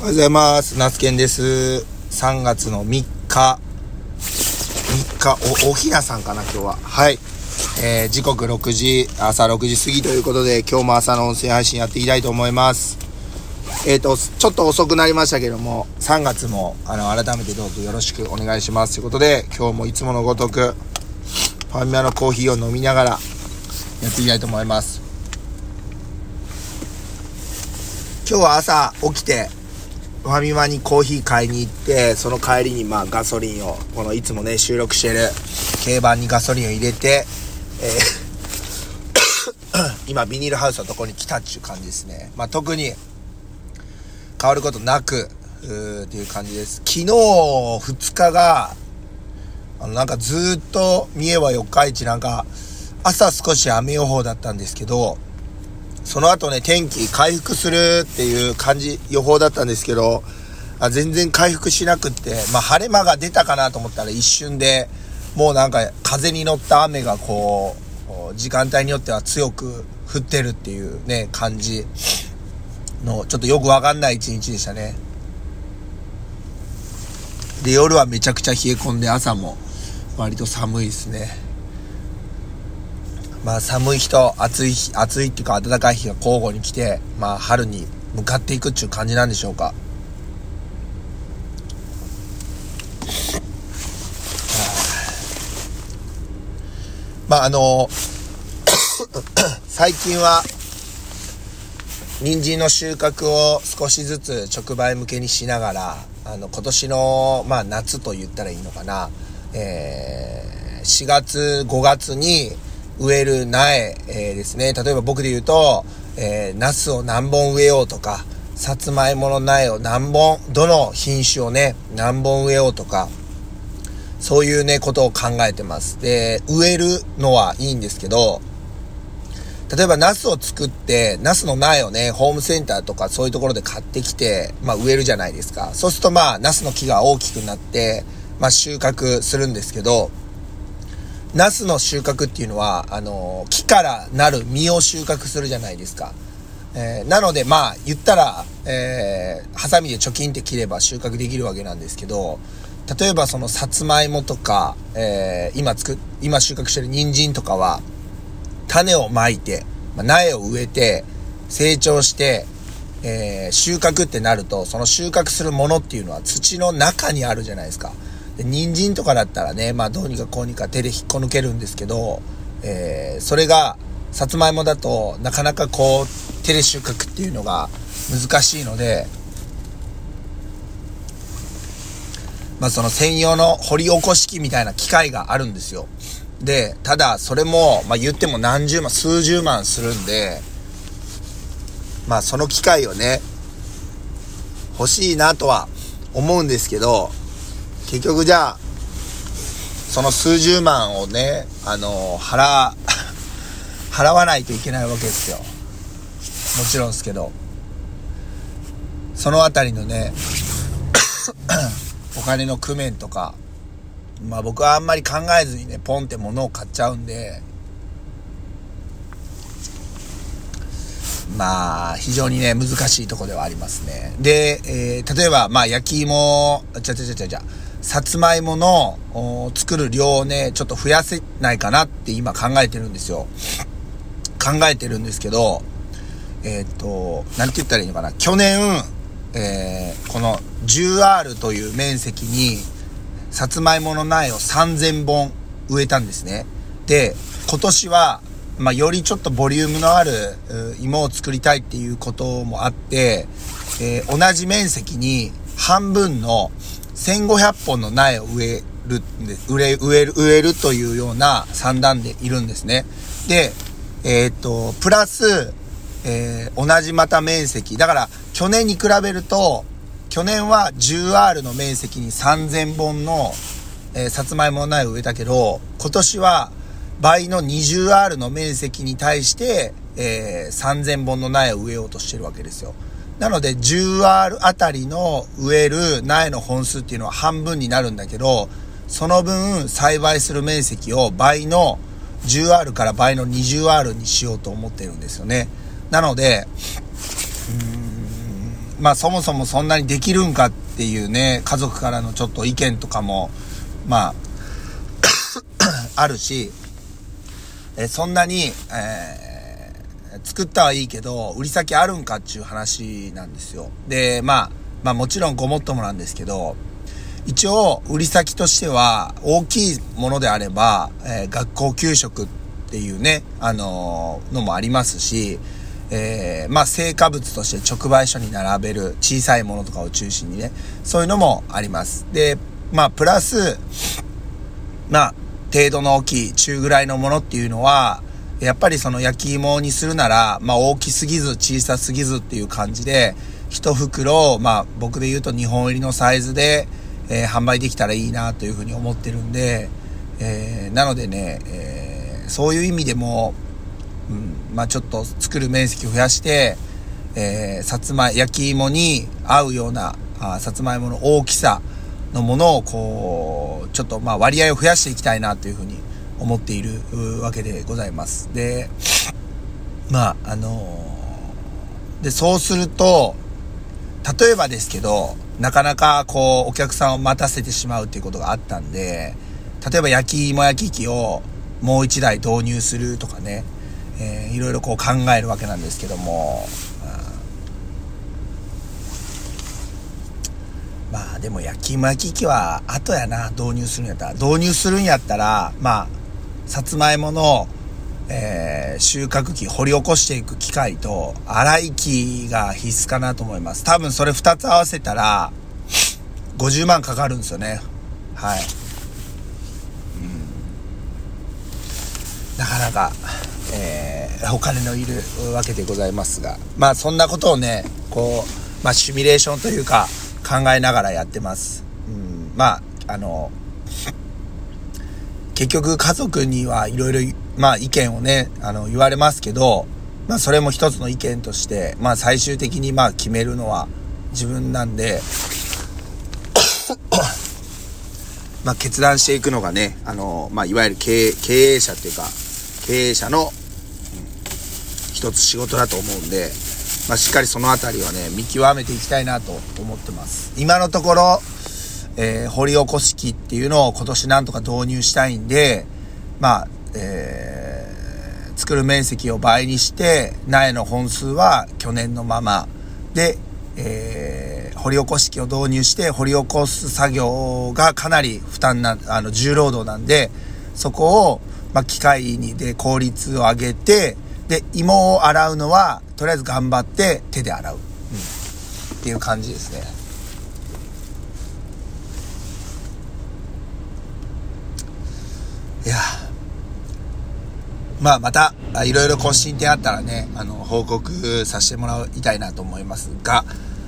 おはようございます。ナスケンです。3月の3日。3日、お、おひなさんかな、今日は。はい。えー、時刻6時、朝6時過ぎということで、今日も朝の音声配信やっていきたいと思います。えっ、と、ちょっと遅くなりましたけども、3月も、あの、改めてどうぞよろしくお願いします。ということで、今日もいつものごとく、ファミマのコーヒーを飲みながら、やっていきたいと思います。今日は朝起きて、ファミマにコーヒー買いに行って、その帰りにまあガソリンを、このいつもね、収録してる軽バンにガソリンを入れて、えー 今ビニールハウスのとこに来たっていう感じですね。まあ特に変わることなく、うーっていう感じです。昨日2日が、あのなんかずっと三重は四日市なんか朝少し雨予報だったんですけど、その後ね、天気回復するっていう感じ、予報だったんですけど、あ全然回復しなくって、まあ晴れ間が出たかなと思ったら一瞬で、もうなんか風に乗った雨がこう、時間帯によっては強く降ってるっていうね、感じの、ちょっとよくわかんない一日でしたね。で、夜はめちゃくちゃ冷え込んで朝も割と寒いですね。まあ寒い日と暑い日、暑いっていうか暖かい日が交互に来て、まあ春に向かっていくっていう感じなんでしょうか。まああの、最近は、人参の収穫を少しずつ直売向けにしながら、あの、今年の、まあ夏と言ったらいいのかな、えー、4月、5月に、植える苗、えーですね。例えば僕で言うと、えー、ナスを何本植えようとか、さつまいもの苗を何本、どの品種をね、何本植えようとか、そういうね、ことを考えてます。で、植えるのはいいんですけど、例えばナスを作って、ナスの苗をね、ホームセンターとかそういうところで買ってきて、まあ植えるじゃないですか。そうするとまあ、ナスの木が大きくなって、まあ収穫するんですけど、ナスの収穫っていうのは、あの、木からなる実を収穫するじゃないですか。えーなので、まあ、言ったら、えー、ハサミでチョキンって切れば収穫できるわけなんですけど、例えばそのさつまいもとか、えー今つく、今収穫してる人参とかは、種をまいて、まあ苗を植えて、成長して、えー収穫ってなると、その収穫するものっていうのは土の中にあるじゃないですか。人参とかだったらね、まあどうにかこうにか手で引っこ抜けるんですけど、えーそれが、さつまいもだとなかなかこう手で収穫っていうのが難しいので、まあその専用の掘り起こし機みたいな機械があるんですよ。で、ただそれも、まあ言っても何十万、数十万するんで、まあその機械をね、欲しいなとは思うんですけど、結局じゃあ、その数十万をね、あの、払、払わないといけないわけですよ。もちろんですけど。そのあたりのね、お金の工面とか、まあ僕はあんまり考えずにね、ポンって物を買っちゃうんで、まあ、非常にね、難しいとこではありますね。で、えー例えば、まあ、焼き芋、ちゃちゃちゃちゃちゃ、さつまいもの作る量をね、ちょっと増やせないかなって今考えてるんですよ。考えてるんですけど、えーっと、なんて言ったらいいのかな。去年、えーこの 10R という面積に、さつまいもの苗を3000本植えたんですね。で、今年は、まあ、よりちょっとボリュームのある芋を作りたいっていうこともあって、えー同じ面積に半分の1500本の苗を植えるんで、植え、植える、植えるというような算段でいるんですね。で、えーっと、プラス、えー同じまた面積。だから、去年に比べると、去年は 10R の面積に3000本の、えーさつまいもの苗を植えたけど、今年は倍の 20R の面積に対して、えー3000本の苗を植えようとしてるわけですよ。なので 10R あたりの植える苗の本数っていうのは半分になるんだけど、その分栽培する面積を倍の 10R から倍の 20R にしようと思ってるんですよね。なので、うんまあそもそもそんなにできるんかっていうね、家族からのちょっと意見とかも、まあ、あるし、えそんなに、えー、作ったはいいけど、売り先あるんかっていう話なんですよ。で、まあ、まあもちろんごもっともなんですけど、一応、売り先としては、大きいものであれば、えー、学校給食っていうね、あのー、のもありますし、えー、まあ、成果物として直売所に並べる小さいものとかを中心にね、そういうのもあります。で、まあ、プラス、まあ、程度の大きい中ぐらいのものっていうのは、やっぱりその焼き芋にするなら、まあ、大きすぎず小さすぎずっていう感じで、一袋、まあ、僕で言うと2本入りのサイズで、えー、販売できたらいいなというふうに思ってるんで、えー、なのでね、えー、そういう意味でも、うん、まあちょっと作る面積を増やして、えー、さつま、焼き芋に合うような、あさつまいもの大きさのものを、こう、ちょっとまあ割合を増やしていきたいなというふうに思っているわけでございます。で、まあ、あのー、で、そうすると、例えばですけど、なかなかこう、お客さんを待たせてしまうっていうことがあったんで、例えば焼き芋焼き器をもう一台導入するとかね、えー、いろいろこう考えるわけなんですけども、まあでも焼き芋焼き器は後やな、導入するんやったら。導入するんやったら、まあ、さつまいもの、えー、収穫機、掘り起こしていく機械と、洗い機が必須かなと思います。多分それ2つ合わせたら、50万かかるんですよね。はい。うん。なかなか、えー、お金のいるわけでございますが。まあそんなことをね、こう、まあシミュレーションというか、考えながらやってます。うん。まあ、あの、結局家族にはいろいろまあ意見をね、あの、言われますけど、まあそれも一つの意見として、まあ最終的にまあ決めるのは自分なんで、まあ決断していくのがね、あの、まあいわゆる経営者っていうか、経営者の、うん、一つ仕事だと思うんで、まあしっかりそのあたりはね、見極めていきたいなと思ってます。今のところ、えー、掘り起こし機っていうのを今年なんとか導入したいんで、まあ、えー、作る面積を倍にして、苗の本数は去年のままで、えー、掘り起こし機を導入して掘り起こす作業がかなり負担な、あの、重労働なんで、そこを、まあ、機械にで効率を上げて、で、芋を洗うのは、とりあえず頑張って手で洗う。うん。っていう感じですね。いやまあまた、いろいろ更新点あったらね、あの、報告させてもらいたいなと思いますが、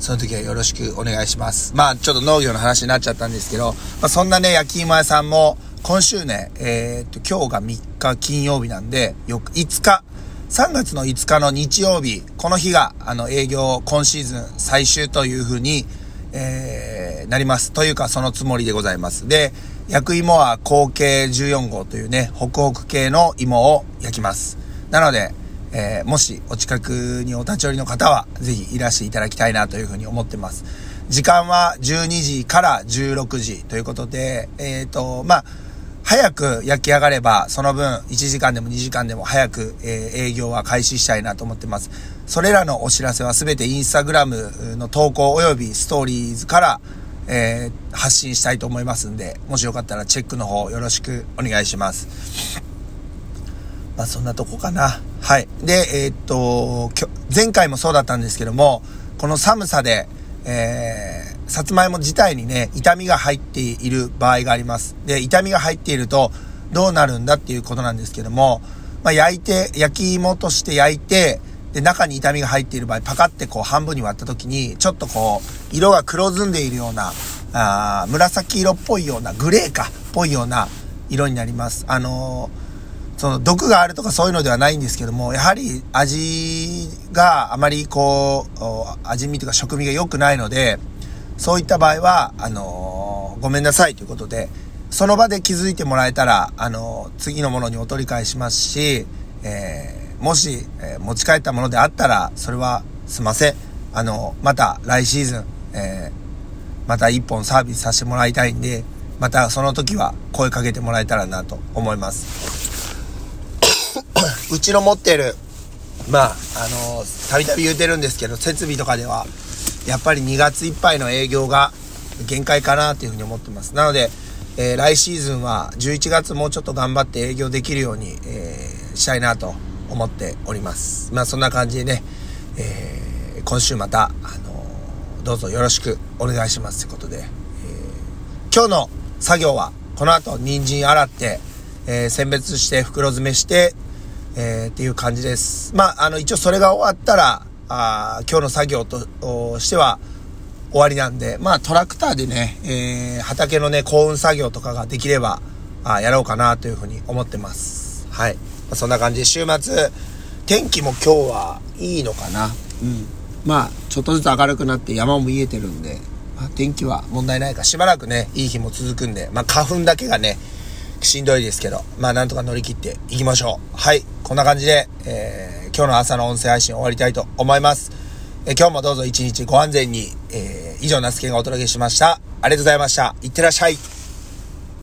その時はよろしくお願いします。まあ、ちょっと農業の話になっちゃったんですけど、まあ、そんなね、焼き芋屋さんも、今週ね、えー、っと、今日が3日金曜日なんで、よく、5日、3月の5日の日曜日、この日が、あの、営業今シーズン最終というふうに、えー、なります。というか、そのつもりでございます。で、焼く芋は後継14号というね、ホクホク系の芋を焼きます。なので、えー、もしお近くにお立ち寄りの方は、ぜひいらしていただきたいなというふうに思ってます。時間は12時から16時ということで、えっ、ー、と、まあ、早く焼き上がれば、その分1時間でも2時間でも早く、えー、営業は開始したいなと思ってます。それらのお知らせはすべてインスタグラムの投稿及びストーリーズから、えー、発信したいと思いますんで、もしよかったらチェックの方よろしくお願いします。まあそんなとこかな。はい。で、えー、っと、前回もそうだったんですけども、この寒さで、えー、さつまいも自体にね、痛みが入っている場合があります。で、痛みが入っているとどうなるんだっていうことなんですけども、まあ焼いて、焼き芋として焼いて、で、中に痛みが入っている場合、パカってこう半分に割った時に、ちょっとこう、色が黒ずんでいるような、あ紫色っぽいような、グレーか、っぽいような色になります。あのー、その毒があるとかそういうのではないんですけども、やはり味があまりこう、味見というか食味が良くないので、そういった場合は、あのー、ごめんなさいということで、その場で気づいてもらえたら、あのー、次のものにお取り返しますし、えーもし、えー、持ち帰ったものであったら、それはすませ。あの、また来シーズン、えー、また一本サービスさせてもらいたいんで、またその時は声かけてもらえたらなと思います。うちの持ってる、まあ、あのたびたび言うてるんですけど、設備とかでは、やっぱり2月いっぱいの営業が限界かなというふうに思ってます。なので、えー、来シーズンは11月もうちょっと頑張って営業できるように、えー、したいなと思っております。まあそんな感じでね、えー、今週また、あのどうぞよろしくお願いしますということで、え今日の作業はこの後人参洗って、え選別して袋詰めして、えっていう感じです。まあ、あの一応それが終わったら、あ今日の作業としては、終わりなんで、まあトラクターでね、えー、畑のね、幸運作業とかができれば、あやろうかなというふうに思ってます。はい。まあ、そんな感じで週末、天気も今日はいいのかな。うん。まあ、ちょっとずつ明るくなって山も見えてるんで、まあ、天気は問題ないか。しばらくね、いい日も続くんで、まあ花粉だけがね、しんどいですけど、まあなんとか乗り切っていきましょう。はい。こんな感じで、えー、今日の朝の音声配信終わりたいと思います。え、今日もどうぞ一日ご安全に、えー以上、ナスケがお届けしました。ありがとうございました。いってらっしゃい。